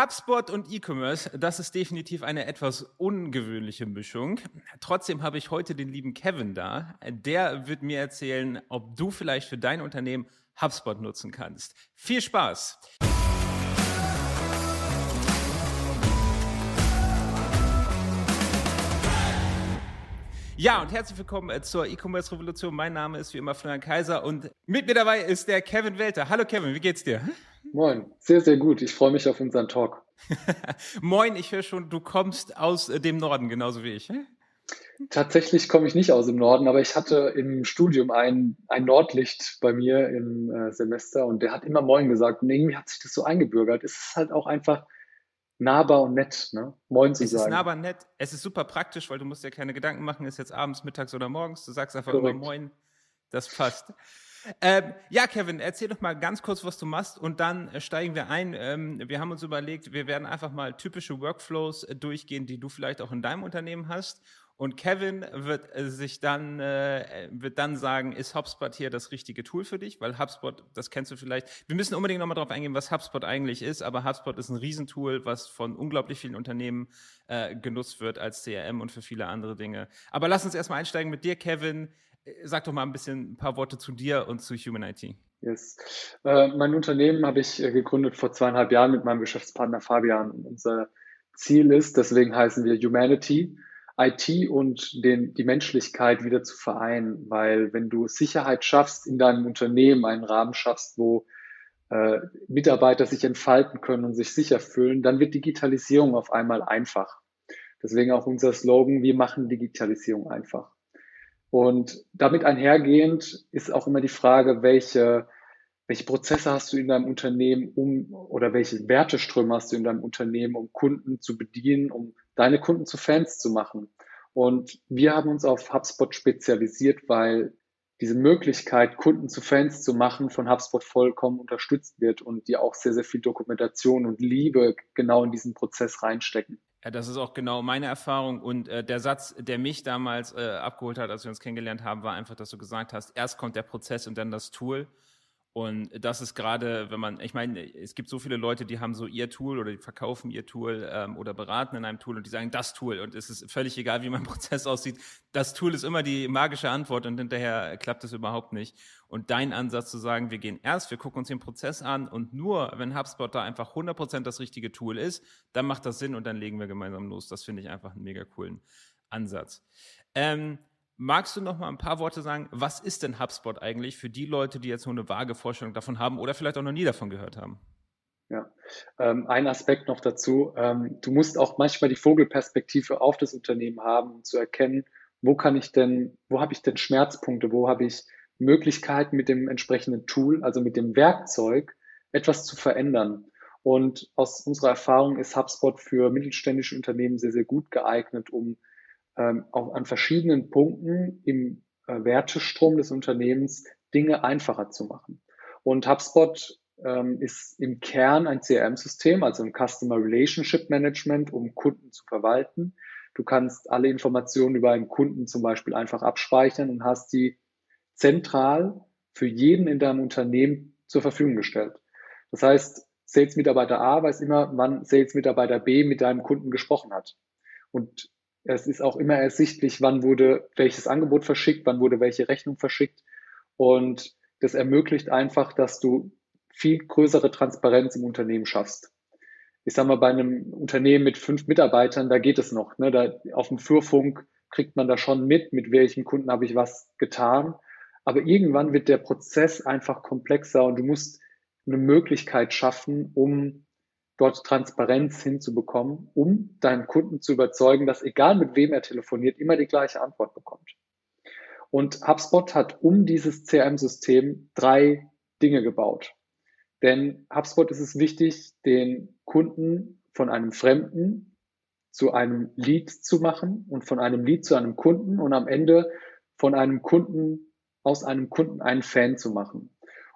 HubSpot und E-Commerce, das ist definitiv eine etwas ungewöhnliche Mischung. Trotzdem habe ich heute den lieben Kevin da. Der wird mir erzählen, ob du vielleicht für dein Unternehmen HubSpot nutzen kannst. Viel Spaß! Ja, und herzlich willkommen äh, zur E-Commerce-Revolution. Mein Name ist wie immer Florian Kaiser und mit mir dabei ist der Kevin Welter. Hallo Kevin, wie geht's dir? Moin, sehr, sehr gut. Ich freue mich auf unseren Talk. Moin, ich höre schon, du kommst aus äh, dem Norden, genauso wie ich. Tatsächlich komme ich nicht aus dem Norden, aber ich hatte im Studium ein, ein Nordlicht bei mir im äh, Semester und der hat immer Moin gesagt und irgendwie hat sich das so eingebürgert. Es ist halt auch einfach nahbar und nett, ne? Moin zu es sagen. Es ist nahbar und nett. Es ist super praktisch, weil du musst dir keine Gedanken machen, ist jetzt abends, mittags oder morgens. Du sagst einfach Korrekt. immer Moin. Das passt. Ähm, ja, Kevin, erzähl doch mal ganz kurz, was du machst und dann äh, steigen wir ein. Ähm, wir haben uns überlegt, wir werden einfach mal typische Workflows äh, durchgehen, die du vielleicht auch in deinem Unternehmen hast. Und Kevin wird äh, sich dann, äh, wird dann sagen, ist HubSpot hier das richtige Tool für dich? Weil HubSpot, das kennst du vielleicht. Wir müssen unbedingt nochmal darauf eingehen, was HubSpot eigentlich ist. Aber HubSpot ist ein Riesentool, was von unglaublich vielen Unternehmen äh, genutzt wird als CRM und für viele andere Dinge. Aber lass uns erstmal einsteigen mit dir, Kevin. Sag doch mal ein bisschen ein paar Worte zu dir und zu Human IT. Yes. Äh, mein Unternehmen habe ich äh, gegründet vor zweieinhalb Jahren mit meinem Geschäftspartner Fabian. Unser Ziel ist, deswegen heißen wir Humanity, IT und den, die Menschlichkeit wieder zu vereinen. Weil wenn du Sicherheit schaffst in deinem Unternehmen, einen Rahmen schaffst, wo äh, Mitarbeiter sich entfalten können und sich sicher fühlen, dann wird Digitalisierung auf einmal einfach. Deswegen auch unser Slogan, wir machen Digitalisierung einfach. Und damit einhergehend ist auch immer die Frage, welche, welche Prozesse hast du in deinem Unternehmen, um oder welche Werteströme hast du in deinem Unternehmen, um Kunden zu bedienen, um deine Kunden zu Fans zu machen. Und wir haben uns auf HubSpot spezialisiert, weil diese Möglichkeit, Kunden zu Fans zu machen, von HubSpot vollkommen unterstützt wird und die auch sehr, sehr viel Dokumentation und Liebe genau in diesen Prozess reinstecken. Ja, das ist auch genau meine Erfahrung. Und äh, der Satz, der mich damals äh, abgeholt hat, als wir uns kennengelernt haben, war einfach, dass du gesagt hast, erst kommt der Prozess und dann das Tool. Und das ist gerade, wenn man, ich meine, es gibt so viele Leute, die haben so ihr Tool oder die verkaufen ihr Tool ähm, oder beraten in einem Tool und die sagen das Tool und es ist völlig egal, wie mein Prozess aussieht. Das Tool ist immer die magische Antwort und hinterher klappt es überhaupt nicht. Und dein Ansatz zu sagen, wir gehen erst, wir gucken uns den Prozess an und nur, wenn HubSpot da einfach 100% das richtige Tool ist, dann macht das Sinn und dann legen wir gemeinsam los. Das finde ich einfach einen mega coolen Ansatz. Ähm, Magst du noch mal ein paar Worte sagen, was ist denn HubSpot eigentlich für die Leute, die jetzt nur eine vage Vorstellung davon haben oder vielleicht auch noch nie davon gehört haben? Ja, ähm, ein Aspekt noch dazu. Ähm, du musst auch manchmal die Vogelperspektive auf das Unternehmen haben, um zu erkennen, wo kann ich denn, wo habe ich denn Schmerzpunkte, wo habe ich Möglichkeiten mit dem entsprechenden Tool, also mit dem Werkzeug, etwas zu verändern. Und aus unserer Erfahrung ist HubSpot für mittelständische Unternehmen sehr, sehr gut geeignet, um ähm, auch an verschiedenen Punkten im äh, Wertestrom des Unternehmens Dinge einfacher zu machen. Und HubSpot ähm, ist im Kern ein CRM-System, also ein Customer Relationship Management, um Kunden zu verwalten. Du kannst alle Informationen über einen Kunden zum Beispiel einfach abspeichern und hast die zentral für jeden in deinem Unternehmen zur Verfügung gestellt. Das heißt, Sales-Mitarbeiter A weiß immer, wann Sales-Mitarbeiter B mit deinem Kunden gesprochen hat. Und es ist auch immer ersichtlich, wann wurde welches Angebot verschickt, wann wurde welche Rechnung verschickt. Und das ermöglicht einfach, dass du viel größere Transparenz im Unternehmen schaffst. Ich sage mal, bei einem Unternehmen mit fünf Mitarbeitern, da geht es noch. Ne? Da, auf dem Flurfunk kriegt man da schon mit, mit welchen Kunden habe ich was getan. Aber irgendwann wird der Prozess einfach komplexer und du musst eine Möglichkeit schaffen, um dort Transparenz hinzubekommen, um deinen Kunden zu überzeugen, dass egal mit wem er telefoniert, immer die gleiche Antwort bekommt. Und HubSpot hat um dieses CRM-System drei Dinge gebaut. Denn HubSpot ist es wichtig, den Kunden von einem Fremden zu einem Lead zu machen und von einem Lead zu einem Kunden und am Ende von einem Kunden aus einem Kunden einen Fan zu machen.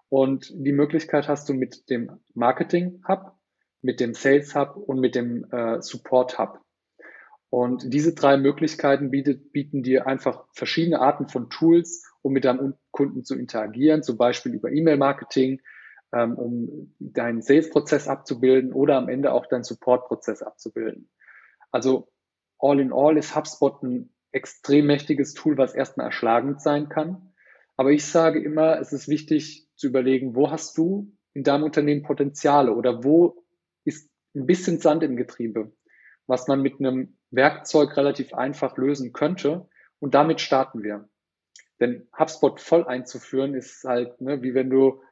Und die Möglichkeit hast du mit dem Marketing Hub, mit dem Sales Hub und mit dem äh, Support Hub. Und diese drei Möglichkeiten bietet, bieten dir einfach verschiedene Arten von Tools, um mit deinem Kunden zu interagieren, zum Beispiel über E-Mail-Marketing, ähm, um deinen Sales-Prozess abzubilden oder am Ende auch deinen Support-Prozess abzubilden. Also all in all ist HubSpot ein extrem mächtiges Tool, was erstmal erschlagend sein kann. Aber ich sage immer, es ist wichtig zu überlegen, wo hast du in deinem Unternehmen Potenziale oder wo ein bisschen Sand im Getriebe, was man mit einem Werkzeug relativ einfach lösen könnte. Und damit starten wir. Denn HubSpot voll einzuführen ist halt, ne, wie wenn du,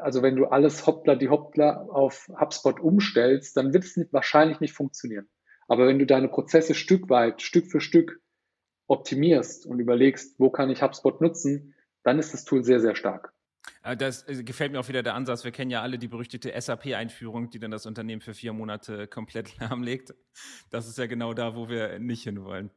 also wenn du alles Hoppla die Hoppla auf HubSpot umstellst, dann wird es wahrscheinlich nicht funktionieren. Aber wenn du deine Prozesse Stück weit, Stück für Stück optimierst und überlegst, wo kann ich HubSpot nutzen, dann ist das Tool sehr, sehr stark. Äh, das äh, gefällt mir auch wieder der Ansatz. Wir kennen ja alle die berüchtigte SAP-Einführung, die dann das Unternehmen für vier Monate komplett lahmlegt. Das ist ja genau da, wo wir nicht hinwollen.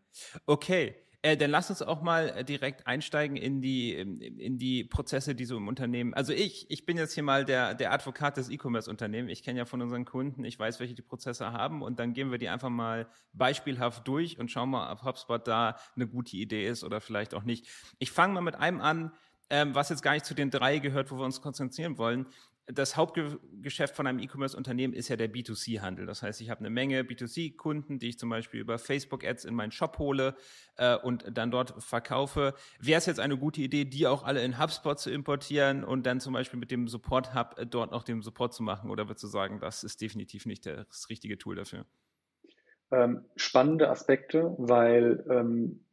Okay. Äh, dann lass uns auch mal äh, direkt einsteigen in die, in die Prozesse, die so im Unternehmen. Also ich, ich bin jetzt hier mal der, der Advokat des E-Commerce-Unternehmens. Ich kenne ja von unseren Kunden, ich weiß, welche die Prozesse haben und dann gehen wir die einfach mal beispielhaft durch und schauen mal, ob HubSpot da eine gute Idee ist oder vielleicht auch nicht. Ich fange mal mit einem an, ähm, was jetzt gar nicht zu den drei gehört, wo wir uns konzentrieren wollen. Das Hauptgeschäft von einem E-Commerce-Unternehmen ist ja der B2C-Handel. Das heißt, ich habe eine Menge B2C-Kunden, die ich zum Beispiel über Facebook-Ads in meinen Shop hole äh, und dann dort verkaufe. Wäre es jetzt eine gute Idee, die auch alle in HubSpot zu importieren und dann zum Beispiel mit dem Support-Hub äh, dort noch den Support zu machen? Oder würdest du sagen, das ist definitiv nicht das richtige Tool dafür? Ähm, spannende Aspekte, weil ähm,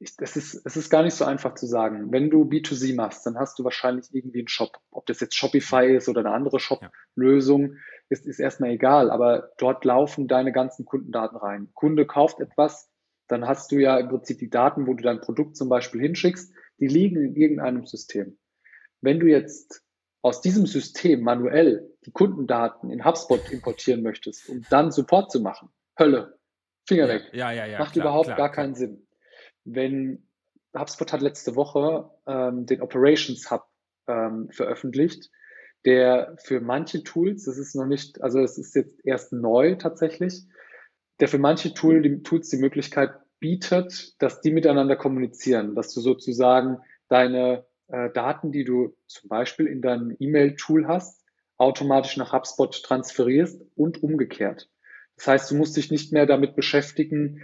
ich, es, ist, es ist gar nicht so einfach zu sagen. Wenn du B2C machst, dann hast du wahrscheinlich irgendwie einen Shop. Ob das jetzt Shopify ist oder eine andere Shop-Lösung, ist, ist erstmal egal. Aber dort laufen deine ganzen Kundendaten rein. Kunde kauft etwas, dann hast du ja im Prinzip die Daten, wo du dein Produkt zum Beispiel hinschickst, die liegen in irgendeinem System. Wenn du jetzt aus diesem System manuell die Kundendaten in HubSpot importieren möchtest, um dann Support zu machen, Hölle, Finger ja, weg. Ja, ja, ja. Macht klar, überhaupt klar, gar klar. keinen Sinn wenn HubSpot hat letzte Woche ähm, den Operations Hub ähm, veröffentlicht, der für manche Tools, das ist noch nicht, also es ist jetzt erst neu tatsächlich, der für manche Tool, die, Tools die Möglichkeit bietet, dass die miteinander kommunizieren, dass du sozusagen deine äh, Daten, die du zum Beispiel in deinem E-Mail-Tool hast, automatisch nach HubSpot transferierst und umgekehrt. Das heißt, du musst dich nicht mehr damit beschäftigen,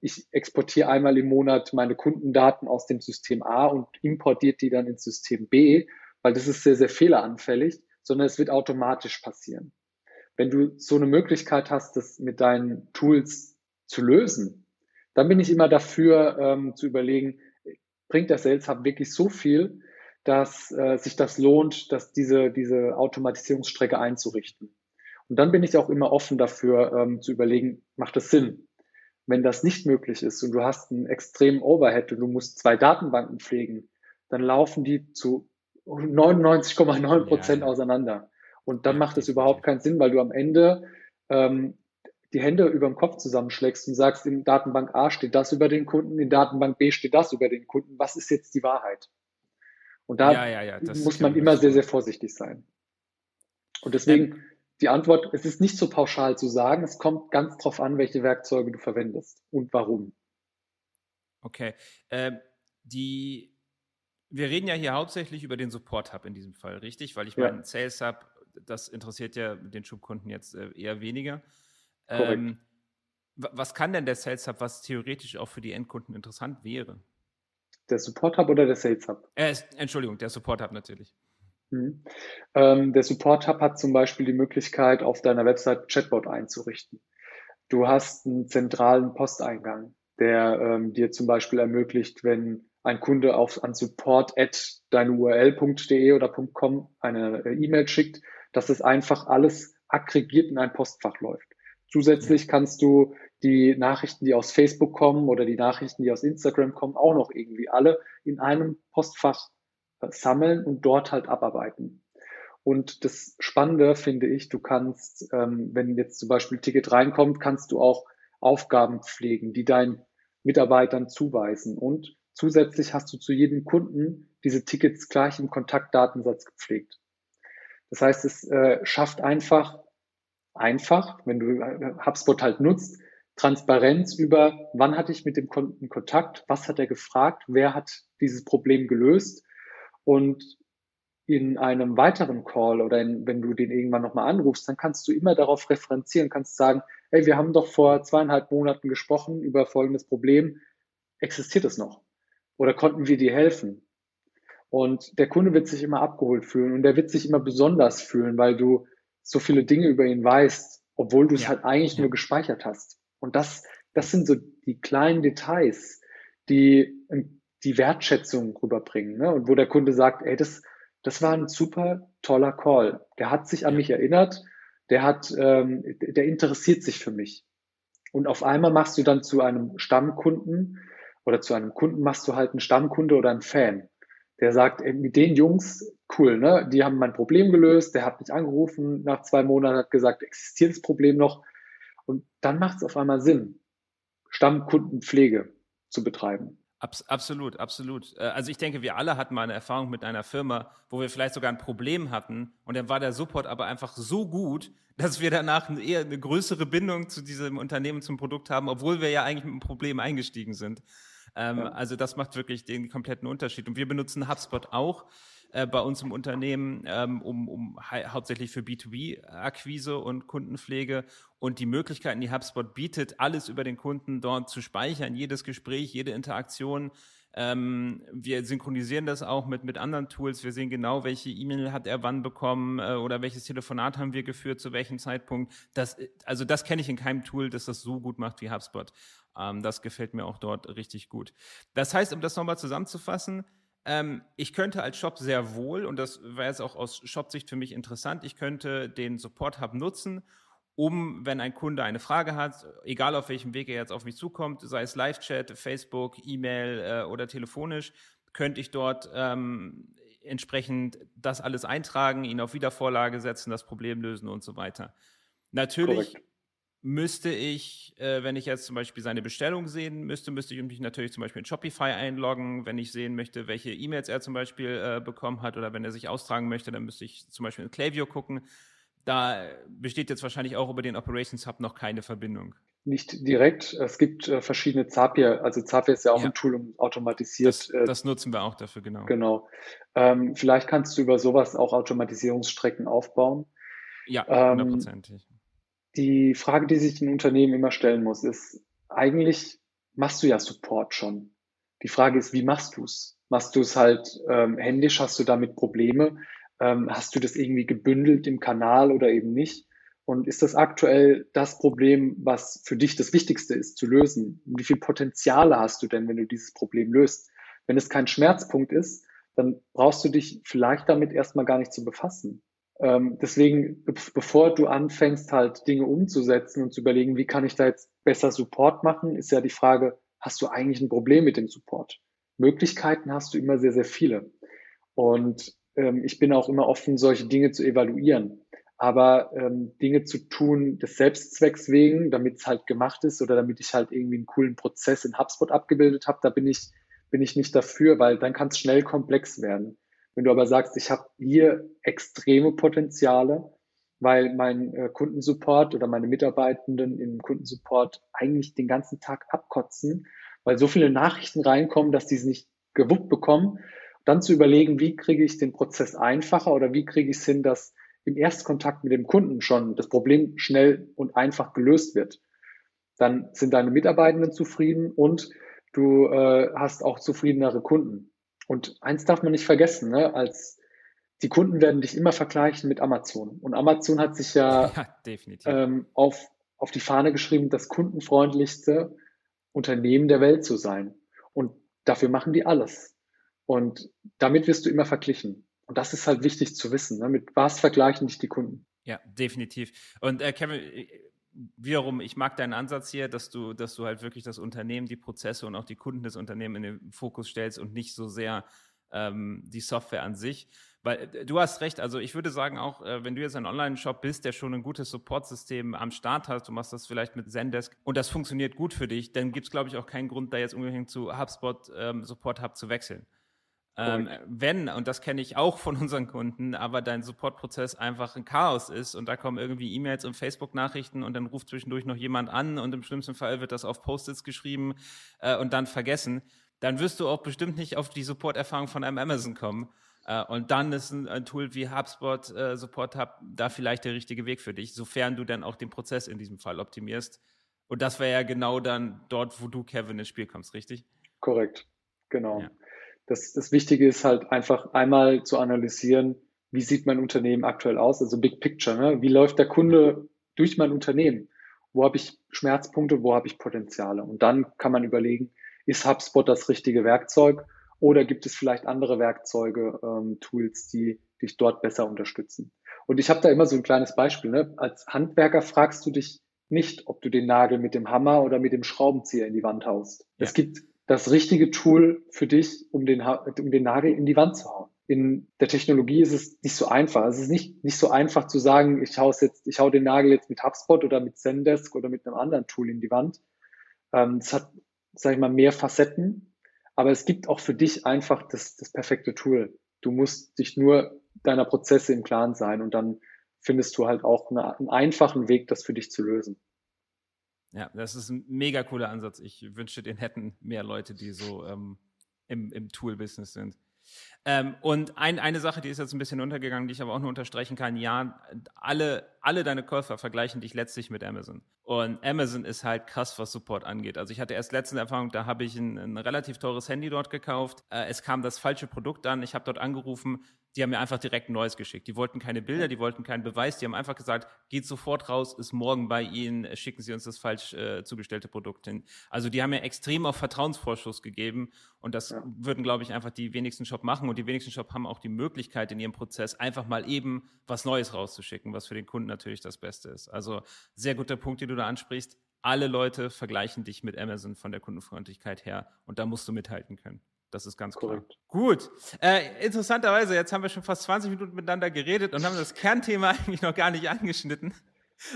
ich exportiere einmal im Monat meine Kundendaten aus dem System A und importiert die dann ins System B, weil das ist sehr, sehr fehleranfällig, sondern es wird automatisch passieren. Wenn du so eine Möglichkeit hast, das mit deinen Tools zu lösen, dann bin ich immer dafür ähm, zu überlegen, bringt der Sales Hub wirklich so viel, dass äh, sich das lohnt, dass diese, diese Automatisierungsstrecke einzurichten. Und dann bin ich auch immer offen dafür ähm, zu überlegen, macht es Sinn? Wenn das nicht möglich ist und du hast einen extremen Overhead und du musst zwei Datenbanken pflegen, dann laufen die zu 99,9 Prozent ja, ja. auseinander. Und dann ja, macht es überhaupt keinen Sinn, weil du am Ende ähm, die Hände über dem Kopf zusammenschlägst und sagst, in Datenbank A steht das über den Kunden, in Datenbank B steht das über den Kunden. Was ist jetzt die Wahrheit? Und da muss man immer sehr, sehr vorsichtig sein. Und deswegen die Antwort, es ist nicht so pauschal zu sagen, es kommt ganz drauf an, welche Werkzeuge du verwendest und warum. Okay. Äh, die, wir reden ja hier hauptsächlich über den Support Hub in diesem Fall, richtig? Weil ich ja. meine, Sales Hub, das interessiert ja den Schubkunden jetzt äh, eher weniger. Ähm, was kann denn der Sales Hub, was theoretisch auch für die Endkunden interessant wäre? Der Support Hub oder der Sales Hub? Äh, Entschuldigung, der Support Hub natürlich. Mhm. Ähm, der Support Hub hat zum Beispiel die Möglichkeit, auf deiner Website Chatbot einzurichten. Du hast einen zentralen Posteingang, der ähm, dir zum Beispiel ermöglicht, wenn ein Kunde auf, an support at deine URL.de oder .com eine äh, E-Mail schickt, dass es einfach alles aggregiert in ein Postfach läuft. Zusätzlich kannst du die Nachrichten, die aus Facebook kommen oder die Nachrichten, die aus Instagram kommen, auch noch irgendwie alle in einem Postfach sammeln und dort halt abarbeiten. Und das Spannende finde ich, du kannst, ähm, wenn jetzt zum Beispiel ein Ticket reinkommt, kannst du auch Aufgaben pflegen, die deinen Mitarbeitern zuweisen. Und zusätzlich hast du zu jedem Kunden diese Tickets gleich im Kontaktdatensatz gepflegt. Das heißt, es äh, schafft einfach, einfach, wenn du äh, HubSpot halt nutzt, Transparenz über, wann hatte ich mit dem Kunden Kontakt, was hat er gefragt, wer hat dieses Problem gelöst und in einem weiteren Call oder in, wenn du den irgendwann nochmal anrufst, dann kannst du immer darauf referenzieren, kannst sagen, hey, wir haben doch vor zweieinhalb Monaten gesprochen über folgendes Problem. Existiert es noch? Oder konnten wir dir helfen? Und der Kunde wird sich immer abgeholt fühlen und der wird sich immer besonders fühlen, weil du so viele Dinge über ihn weißt, obwohl du es ja. halt eigentlich ja. nur gespeichert hast. Und das, das sind so die kleinen Details, die die Wertschätzung rüberbringen. Ne? Und wo der Kunde sagt, ey, das, das war ein super toller Call. Der hat sich an mich erinnert, der hat, ähm, der interessiert sich für mich. Und auf einmal machst du dann zu einem Stammkunden oder zu einem Kunden machst du halt einen Stammkunde oder einen Fan der sagt, ey, mit den Jungs, cool, ne? Die haben mein Problem gelöst, der hat mich angerufen nach zwei Monaten, hat gesagt, existiert das Problem noch? Und dann macht es auf einmal Sinn, Stammkundenpflege zu betreiben. Abs absolut, absolut. Äh, also ich denke, wir alle hatten mal eine Erfahrung mit einer Firma, wo wir vielleicht sogar ein Problem hatten und dann war der Support aber einfach so gut, dass wir danach eher eine größere Bindung zu diesem Unternehmen, zum Produkt haben, obwohl wir ja eigentlich mit einem Problem eingestiegen sind. Ähm, ja. Also das macht wirklich den kompletten Unterschied. Und wir benutzen HubSpot auch äh, bei uns im Unternehmen, ähm, um, um hau hauptsächlich für B2B-Akquise und Kundenpflege. Und die Möglichkeiten, die HubSpot bietet, alles über den Kunden dort zu speichern, jedes Gespräch, jede Interaktion. Ähm, wir synchronisieren das auch mit, mit anderen Tools. Wir sehen genau, welche E-Mail hat er wann bekommen äh, oder welches Telefonat haben wir geführt, zu welchem Zeitpunkt. Das, also das kenne ich in keinem Tool, das das so gut macht wie HubSpot. Ähm, das gefällt mir auch dort richtig gut. Das heißt, um das nochmal zusammenzufassen, ähm, ich könnte als Shop sehr wohl, und das wäre jetzt auch aus Shop-Sicht für mich interessant, ich könnte den Support Hub nutzen, um, wenn ein Kunde eine Frage hat, egal auf welchem Weg er jetzt auf mich zukommt, sei es Live-Chat, Facebook, E-Mail äh, oder telefonisch, könnte ich dort ähm, entsprechend das alles eintragen, ihn auf Wiedervorlage setzen, das Problem lösen und so weiter. Natürlich Korrekt müsste ich, äh, wenn ich jetzt zum Beispiel seine Bestellung sehen müsste, müsste ich mich natürlich zum Beispiel in Shopify einloggen. Wenn ich sehen möchte, welche E-Mails er zum Beispiel äh, bekommen hat oder wenn er sich austragen möchte, dann müsste ich zum Beispiel in Klaviyo gucken. Da besteht jetzt wahrscheinlich auch über den Operations Hub noch keine Verbindung. Nicht direkt. Es gibt äh, verschiedene Zapier. Also Zapier ist ja auch ja. ein Tool, um automatisiert. Das, äh, das, nutzen wir auch dafür, genau. Genau. Ähm, vielleicht kannst du über sowas auch Automatisierungsstrecken aufbauen. Ja, ähm, hundertprozentig. Ähm, die Frage, die sich ein Unternehmen immer stellen muss, ist, eigentlich machst du ja Support schon. Die Frage ist, wie machst du es? Machst du es halt ähm, händisch? Hast du damit Probleme? Ähm, hast du das irgendwie gebündelt im Kanal oder eben nicht? Und ist das aktuell das Problem, was für dich das Wichtigste ist zu lösen? Wie viel Potenziale hast du denn, wenn du dieses Problem löst? Wenn es kein Schmerzpunkt ist, dann brauchst du dich vielleicht damit erstmal gar nicht zu befassen. Ähm, deswegen, bevor du anfängst, halt Dinge umzusetzen und zu überlegen, wie kann ich da jetzt besser Support machen, ist ja die Frage, hast du eigentlich ein Problem mit dem Support? Möglichkeiten hast du immer sehr, sehr viele. Und ähm, ich bin auch immer offen, solche Dinge zu evaluieren. Aber ähm, Dinge zu tun des Selbstzwecks wegen, damit es halt gemacht ist oder damit ich halt irgendwie einen coolen Prozess in HubSpot abgebildet habe, da bin ich, bin ich nicht dafür, weil dann kann es schnell komplex werden. Wenn du aber sagst, ich habe hier extreme Potenziale, weil mein äh, Kundensupport oder meine Mitarbeitenden im Kundensupport eigentlich den ganzen Tag abkotzen, weil so viele Nachrichten reinkommen, dass die es nicht gewuppt bekommen, dann zu überlegen, wie kriege ich den Prozess einfacher oder wie kriege ich es hin, dass im Erstkontakt mit dem Kunden schon das Problem schnell und einfach gelöst wird. Dann sind deine Mitarbeitenden zufrieden und du äh, hast auch zufriedenere Kunden. Und eins darf man nicht vergessen, ne? als die Kunden werden dich immer vergleichen mit Amazon. Und Amazon hat sich ja, ja ähm, auf, auf die Fahne geschrieben, das kundenfreundlichste Unternehmen der Welt zu sein. Und dafür machen die alles. Und damit wirst du immer verglichen. Und das ist halt wichtig zu wissen. Ne? Mit was vergleichen dich die Kunden? Ja, definitiv. Und äh, Kevin, wiederum, ich mag deinen Ansatz hier, dass du, dass du halt wirklich das Unternehmen, die Prozesse und auch die Kunden des Unternehmens in den Fokus stellst und nicht so sehr ähm, die Software an sich. Weil äh, du hast recht, also ich würde sagen auch, äh, wenn du jetzt ein Online-Shop bist, der schon ein gutes Supportsystem am Start hat, du machst das vielleicht mit Zendesk und das funktioniert gut für dich, dann gibt es, glaube ich, auch keinen Grund, da jetzt unbedingt zu HubSpot ähm, Support Hub zu wechseln. Ähm, wenn, und das kenne ich auch von unseren Kunden, aber dein Supportprozess einfach ein Chaos ist und da kommen irgendwie E-Mails und Facebook-Nachrichten und dann ruft zwischendurch noch jemand an und im schlimmsten Fall wird das auf Post-its geschrieben äh, und dann vergessen, dann wirst du auch bestimmt nicht auf die Support-Erfahrung von einem Amazon kommen. Äh, und dann ist ein, ein, Tool wie HubSpot äh, Support Hub da vielleicht der richtige Weg für dich, sofern du dann auch den Prozess in diesem Fall optimierst. Und das wäre ja genau dann dort, wo du, Kevin, ins Spiel kommst, richtig? Korrekt, genau. Ja. Das, das Wichtige ist halt einfach einmal zu analysieren, wie sieht mein Unternehmen aktuell aus, also Big Picture, ne? wie läuft der Kunde durch mein Unternehmen, wo habe ich Schmerzpunkte, wo habe ich Potenziale und dann kann man überlegen, ist HubSpot das richtige Werkzeug oder gibt es vielleicht andere Werkzeuge, ähm, Tools, die dich dort besser unterstützen. Und ich habe da immer so ein kleines Beispiel. Ne? Als Handwerker fragst du dich nicht, ob du den Nagel mit dem Hammer oder mit dem Schraubenzieher in die Wand haust. Ja. Es gibt das richtige Tool für dich, um den, um den Nagel in die Wand zu hauen in der Technologie ist es nicht so einfach. Es ist nicht, nicht so einfach zu sagen, ich hau jetzt, ich hau den Nagel jetzt mit HubSpot oder mit Zendesk oder mit einem anderen Tool in die Wand. Ähm, es hat, sage ich mal, mehr Facetten, aber es gibt auch für dich einfach das, das perfekte Tool. Du musst dich nur deiner Prozesse im Klaren sein und dann findest du halt auch eine, einen einfachen Weg, das für dich zu lösen. Ja, das ist ein mega cooler Ansatz. Ich wünschte, den hätten mehr Leute, die so ähm, im, im Tool-Business sind. Ähm, und ein, eine Sache, die ist jetzt ein bisschen untergegangen, die ich aber auch nur unterstreichen kann, ja, alle, alle deine Käufer vergleichen dich letztlich mit Amazon. Und Amazon ist halt krass, was Support angeht. Also ich hatte erst letzte Erfahrung, da habe ich ein, ein relativ teures Handy dort gekauft. Äh, es kam das falsche Produkt an. Ich habe dort angerufen, die haben mir einfach direkt ein neues geschickt. Die wollten keine Bilder, die wollten keinen Beweis, die haben einfach gesagt, geht sofort raus, ist morgen bei Ihnen, schicken Sie uns das falsch äh, zugestellte Produkt hin. Also die haben mir extrem auf Vertrauensvorschuss gegeben und das ja. würden, glaube ich, einfach die wenigsten Shop machen und die wenigsten Shop haben auch die Möglichkeit in ihrem Prozess einfach mal eben was Neues rauszuschicken, was für den Kunden natürlich das Beste ist. Also sehr guter Punkt, den du da ansprichst. Alle Leute vergleichen dich mit Amazon von der Kundenfreundlichkeit her und da musst du mithalten können. Das ist ganz Korrekt. klar. Gut. Äh, interessanterweise, jetzt haben wir schon fast 20 Minuten miteinander geredet und haben das Kernthema eigentlich noch gar nicht angeschnitten.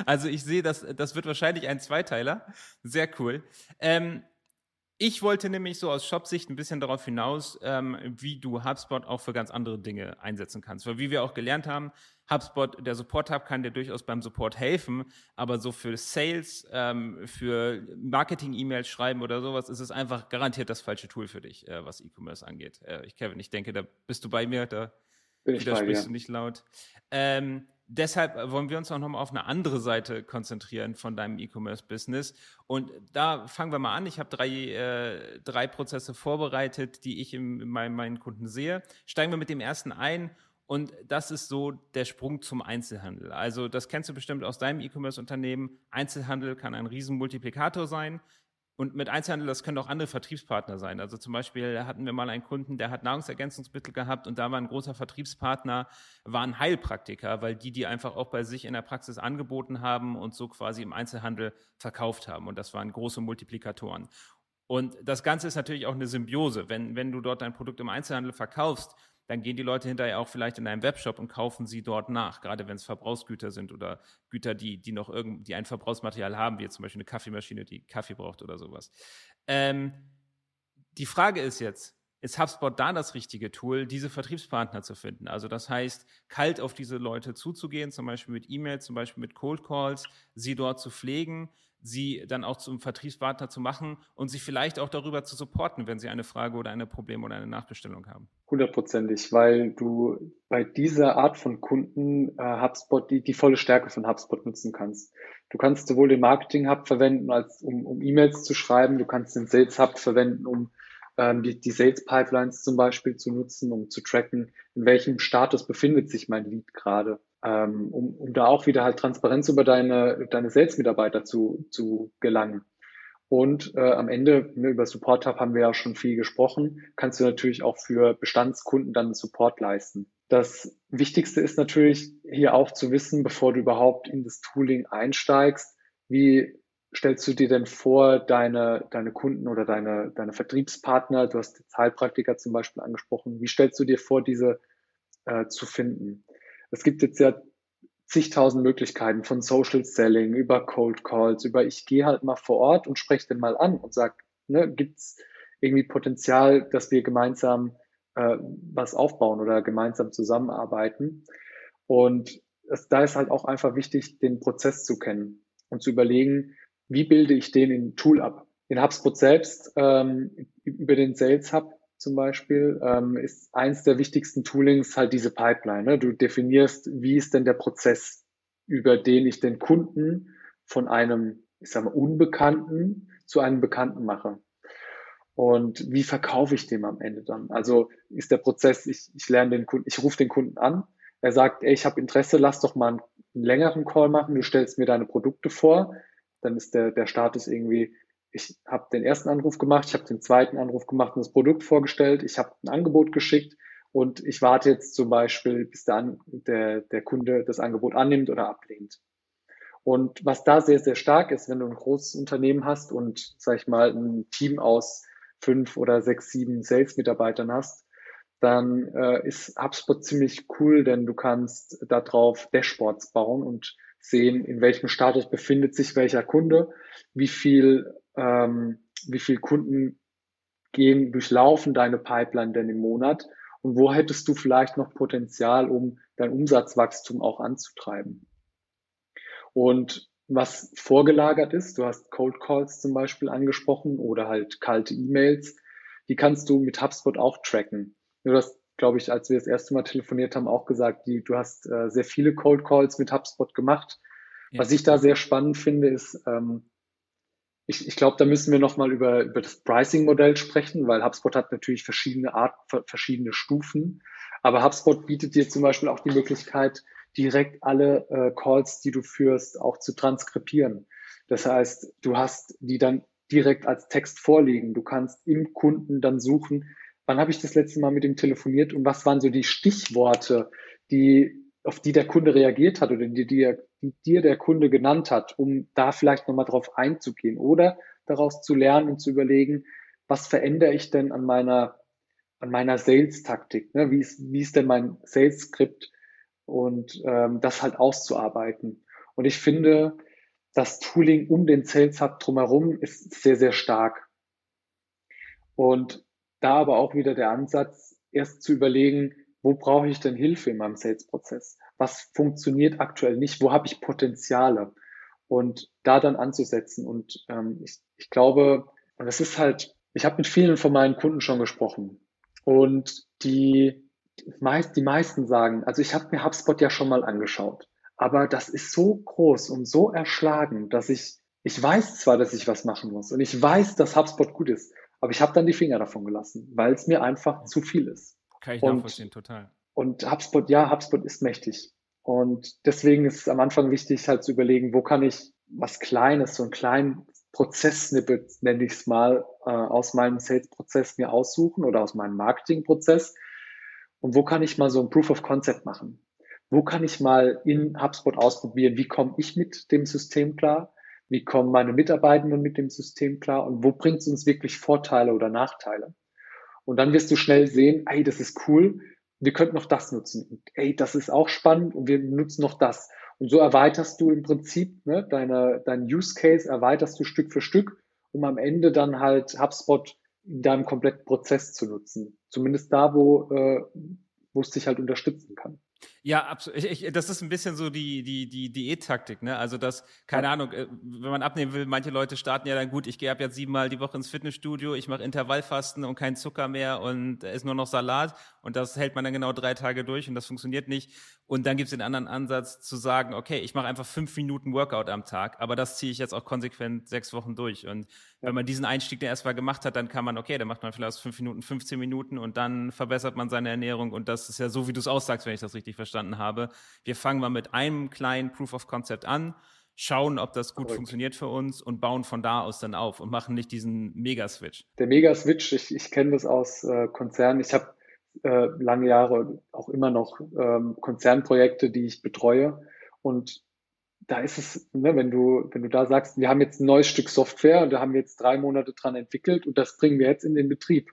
Also ich sehe, das, das wird wahrscheinlich ein Zweiteiler. Sehr cool. Ähm, ich wollte nämlich so aus Shop-Sicht ein bisschen darauf hinaus, ähm, wie du HubSpot auch für ganz andere Dinge einsetzen kannst. Weil wie wir auch gelernt haben, HubSpot, der Support-Hub kann dir durchaus beim Support helfen, aber so für Sales, ähm, für Marketing-E-Mails schreiben oder sowas ist es einfach garantiert das falsche Tool für dich, äh, was E-Commerce angeht. Äh, ich, Kevin, ich denke, da bist du bei mir, da widersprichst du nicht laut. Ähm, deshalb wollen wir uns auch nochmal auf eine andere Seite konzentrieren von deinem E-Commerce-Business. Und da fangen wir mal an. Ich habe drei, äh, drei Prozesse vorbereitet, die ich in, in meinen, meinen Kunden sehe. Steigen wir mit dem ersten ein. Und das ist so der Sprung zum Einzelhandel. Also das kennst du bestimmt aus deinem E-Commerce-Unternehmen. Einzelhandel kann ein Riesenmultiplikator sein. Und mit Einzelhandel, das können auch andere Vertriebspartner sein. Also zum Beispiel hatten wir mal einen Kunden, der hat Nahrungsergänzungsmittel gehabt und da war ein großer Vertriebspartner, waren Heilpraktiker, weil die die einfach auch bei sich in der Praxis angeboten haben und so quasi im Einzelhandel verkauft haben. Und das waren große Multiplikatoren. Und das Ganze ist natürlich auch eine Symbiose. Wenn, wenn du dort dein Produkt im Einzelhandel verkaufst, dann gehen die Leute hinterher auch vielleicht in einem Webshop und kaufen sie dort nach, gerade wenn es Verbrauchsgüter sind oder Güter, die, die noch irgend, die ein Verbrauchsmaterial haben, wie jetzt zum Beispiel eine Kaffeemaschine, die Kaffee braucht oder sowas. Ähm, die Frage ist jetzt, ist HubSpot da das richtige Tool, diese Vertriebspartner zu finden? Also das heißt, kalt auf diese Leute zuzugehen, zum Beispiel mit E-Mails, zum Beispiel mit Cold Calls, sie dort zu pflegen, sie dann auch zum Vertriebspartner zu machen und sie vielleicht auch darüber zu supporten, wenn sie eine Frage oder ein Problem oder eine Nachbestellung haben. Hundertprozentig, weil du bei dieser Art von Kunden äh, HubSpot die, die volle Stärke von HubSpot nutzen kannst. Du kannst sowohl den Marketing Hub verwenden, als um, um E-Mails zu schreiben. Du kannst den Sales Hub verwenden, um ähm, die, die Sales Pipelines zum Beispiel zu nutzen, um zu tracken, in welchem Status befindet sich mein Lead gerade ähm, um, um da auch wieder halt Transparenz über deine, deine Sales-Mitarbeiter zu, zu gelangen. Und äh, am Ende, ne, über Support Hub haben wir ja schon viel gesprochen, kannst du natürlich auch für Bestandskunden dann Support leisten. Das Wichtigste ist natürlich hier auch zu wissen, bevor du überhaupt in das Tooling einsteigst, wie stellst du dir denn vor, deine, deine Kunden oder deine, deine Vertriebspartner, du hast Heilpraktiker zum Beispiel angesprochen, wie stellst du dir vor, diese äh, zu finden? Es gibt jetzt ja zigtausend Möglichkeiten von Social Selling über Cold Calls, über ich gehe halt mal vor Ort und spreche den mal an und sag, ne, gibt es irgendwie Potenzial, dass wir gemeinsam äh, was aufbauen oder gemeinsam zusammenarbeiten. Und es, da ist halt auch einfach wichtig, den Prozess zu kennen und zu überlegen, wie bilde ich den in Tool ab. In HubSpot selbst, ähm, über den Sales Hub, zum Beispiel, ähm, ist eins der wichtigsten Toolings halt diese Pipeline. Ne? Du definierst, wie ist denn der Prozess, über den ich den Kunden von einem, ich sag mal, Unbekannten zu einem Bekannten mache. Und wie verkaufe ich dem am Ende dann? Also ist der Prozess, ich, ich lerne den Kunden, ich rufe den Kunden an, er sagt, ey, ich habe Interesse, lass doch mal einen, einen längeren Call machen, du stellst mir deine Produkte vor, dann ist der, der Status irgendwie, ich habe den ersten Anruf gemacht, ich habe den zweiten Anruf gemacht und das Produkt vorgestellt, ich habe ein Angebot geschickt und ich warte jetzt zum Beispiel, bis der, der, der Kunde das Angebot annimmt oder ablehnt. Und was da sehr, sehr stark ist, wenn du ein großes Unternehmen hast und, sag ich mal, ein Team aus fünf oder sechs, sieben Sales-Mitarbeitern hast, dann äh, ist HubSpot ziemlich cool, denn du kannst darauf Dashboards bauen und sehen, in welchem Status befindet sich welcher Kunde, wie viel ähm, wie viel Kunden gehen, durchlaufen deine Pipeline denn im Monat und wo hättest du vielleicht noch Potenzial, um dein Umsatzwachstum auch anzutreiben. Und was vorgelagert ist, du hast Cold Calls zum Beispiel angesprochen oder halt kalte E-Mails, die kannst du mit HubSpot auch tracken. Du hast, glaube ich, als wir das erste Mal telefoniert haben, auch gesagt, die, du hast äh, sehr viele Cold Calls mit HubSpot gemacht. Ja. Was ich da sehr spannend finde, ist, ähm, ich, ich glaube, da müssen wir nochmal über, über das Pricing-Modell sprechen, weil HubSpot hat natürlich verschiedene Art, verschiedene Stufen. Aber HubSpot bietet dir zum Beispiel auch die Möglichkeit, direkt alle äh, Calls, die du führst, auch zu transkribieren. Das heißt, du hast die dann direkt als Text vorliegen. Du kannst im Kunden dann suchen, wann habe ich das letzte Mal mit ihm telefoniert und was waren so die Stichworte, die auf die der Kunde reagiert hat oder die, die, die dir der Kunde genannt hat, um da vielleicht nochmal drauf einzugehen oder daraus zu lernen und zu überlegen, was verändere ich denn an meiner, an meiner Sales-Taktik? Ne? Wie, ist, wie ist denn mein Sales-Skript? Und ähm, das halt auszuarbeiten. Und ich finde, das Tooling um den Sales Hub drumherum ist sehr, sehr stark. Und da aber auch wieder der Ansatz, erst zu überlegen, wo brauche ich denn Hilfe in meinem Sales-Prozess? Was funktioniert aktuell nicht? Wo habe ich Potenziale? Und da dann anzusetzen. Und ähm, ich, ich glaube, und das ist halt, ich habe mit vielen von meinen Kunden schon gesprochen. Und die, meist, die meisten sagen, also ich habe mir HubSpot ja schon mal angeschaut. Aber das ist so groß und so erschlagen, dass ich, ich weiß zwar, dass ich was machen muss und ich weiß, dass HubSpot gut ist, aber ich habe dann die Finger davon gelassen, weil es mir einfach zu viel ist. Kann ich und, nachvollziehen, total. Und HubSpot, ja, HubSpot ist mächtig. Und deswegen ist es am Anfang wichtig, halt zu überlegen, wo kann ich was Kleines, so einen kleinen Prozesssnippet, nenne ich es mal, äh, aus meinem Sales-Prozess mir aussuchen oder aus meinem Marketing-Prozess. Und wo kann ich mal so ein Proof of Concept machen? Wo kann ich mal in HubSpot ausprobieren, wie komme ich mit dem System klar? Wie kommen meine Mitarbeitenden mit dem System klar? Und wo bringt es uns wirklich Vorteile oder Nachteile? Und dann wirst du schnell sehen, ey, das ist cool, wir könnten noch das nutzen. Und, ey, das ist auch spannend und wir nutzen noch das. Und so erweiterst du im Prinzip ne, deine, dein Use Case, erweiterst du Stück für Stück, um am Ende dann halt HubSpot in deinem kompletten Prozess zu nutzen. Zumindest da, wo, äh, wo es dich halt unterstützen kann. Ja, absolut. Ich, ich, das ist ein bisschen so die, die, die Diät-Taktik, ne? Also das, keine ja. Ahnung, äh, wenn man abnehmen will, manche Leute starten ja dann gut, ich gehe ab jetzt siebenmal die Woche ins Fitnessstudio, ich mache Intervallfasten und kein Zucker mehr und esse nur noch Salat und das hält man dann genau drei Tage durch und das funktioniert nicht. Und dann gibt es den anderen Ansatz zu sagen, okay, ich mache einfach fünf Minuten Workout am Tag, aber das ziehe ich jetzt auch konsequent sechs Wochen durch. Und ja. wenn man diesen Einstieg dann erstmal gemacht hat, dann kann man, okay, dann macht man vielleicht fünf Minuten 15 Minuten und dann verbessert man seine Ernährung. Und das ist ja so, wie du es aussagst, wenn ich das richtig verstanden habe. Wir fangen mal mit einem kleinen Proof of Concept an, schauen, ob das gut Correct. funktioniert für uns und bauen von da aus dann auf und machen nicht diesen Mega-Switch. Der Mega-Switch, ich, ich kenne das aus äh, Konzernen. Ich habe äh, lange Jahre auch immer noch ähm, Konzernprojekte, die ich betreue. Und da ist es, ne, wenn du, wenn du da sagst, wir haben jetzt ein neues Stück Software und da haben wir jetzt drei Monate dran entwickelt und das bringen wir jetzt in den Betrieb,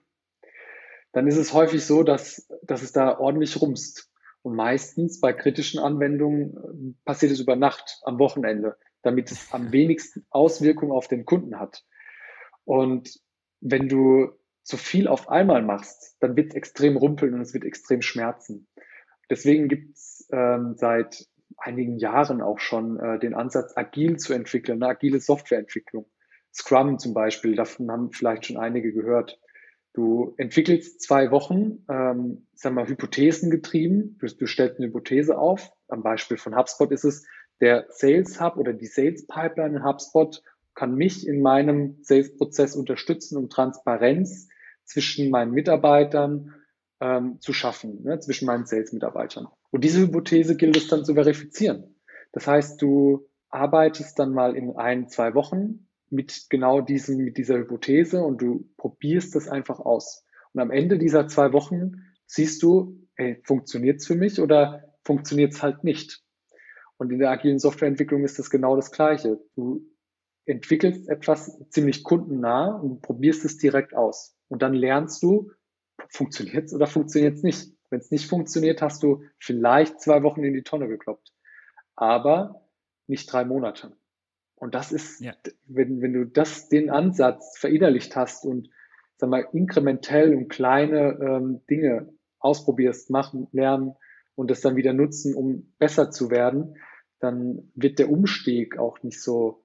dann ist es häufig so, dass, dass es da ordentlich rumst. Und meistens bei kritischen Anwendungen äh, passiert es über Nacht am Wochenende, damit es am wenigsten Auswirkungen auf den Kunden hat. Und wenn du zu viel auf einmal machst, dann wird es extrem rumpeln und es wird extrem schmerzen. Deswegen gibt es ähm, seit einigen Jahren auch schon äh, den Ansatz, agil zu entwickeln, eine agile Softwareentwicklung. Scrum zum Beispiel, davon haben vielleicht schon einige gehört. Du entwickelst zwei Wochen, ähm, sagen wir, Hypothesen getrieben. Du, du stellst eine Hypothese auf. Am Beispiel von HubSpot ist es, der Sales Hub oder die Sales Pipeline in HubSpot kann mich in meinem Sales-Prozess unterstützen, um Transparenz zwischen meinen Mitarbeitern ähm, zu schaffen, ne, zwischen meinen Sales-Mitarbeitern. Und diese Hypothese gilt es dann zu verifizieren. Das heißt, du arbeitest dann mal in ein, zwei Wochen mit genau diesem, mit dieser Hypothese und du probierst das einfach aus. Und am Ende dieser zwei Wochen siehst du, funktioniert es für mich oder funktioniert es halt nicht? Und in der agilen Softwareentwicklung ist das genau das Gleiche. Du entwickelst etwas ziemlich kundennah und probierst es direkt aus. Und dann lernst du, funktioniert es oder funktioniert es nicht. Wenn es nicht funktioniert, hast du vielleicht zwei Wochen in die Tonne gekloppt. Aber nicht drei Monate. Und das ist, ja. wenn, wenn du das, den Ansatz verinnerlicht hast und sag mal, inkrementell und kleine ähm, Dinge ausprobierst, machen, lernen und das dann wieder nutzen, um besser zu werden, dann wird der Umstieg auch nicht so,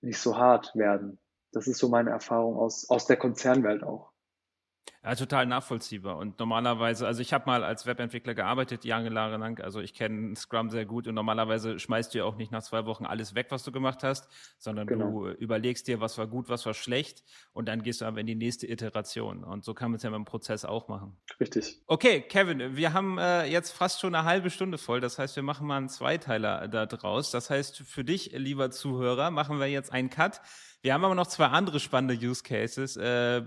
nicht so hart werden. Das ist so meine Erfahrung aus, aus der Konzernwelt auch. Ja, total nachvollziehbar. Und normalerweise, also ich habe mal als Webentwickler gearbeitet, Jahre lang, also ich kenne Scrum sehr gut und normalerweise schmeißt du ja auch nicht nach zwei Wochen alles weg, was du gemacht hast, sondern genau. du überlegst dir, was war gut, was war schlecht und dann gehst du aber in die nächste Iteration. Und so kann man es ja dem Prozess auch machen. Richtig. Okay, Kevin, wir haben äh, jetzt fast schon eine halbe Stunde voll. Das heißt, wir machen mal einen Zweiteiler da draus. Das heißt, für dich, lieber Zuhörer, machen wir jetzt einen Cut. Wir haben aber noch zwei andere spannende Use Cases. Äh,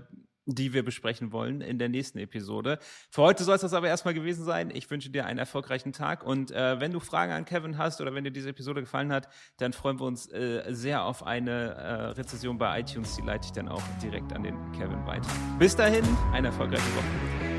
die wir besprechen wollen in der nächsten Episode. Für heute soll es das aber erstmal gewesen sein. Ich wünsche dir einen erfolgreichen Tag und äh, wenn du Fragen an Kevin hast oder wenn dir diese Episode gefallen hat, dann freuen wir uns äh, sehr auf eine äh, Rezession bei iTunes. Die leite ich dann auch direkt an den Kevin weiter. Bis dahin, eine erfolgreiche Woche.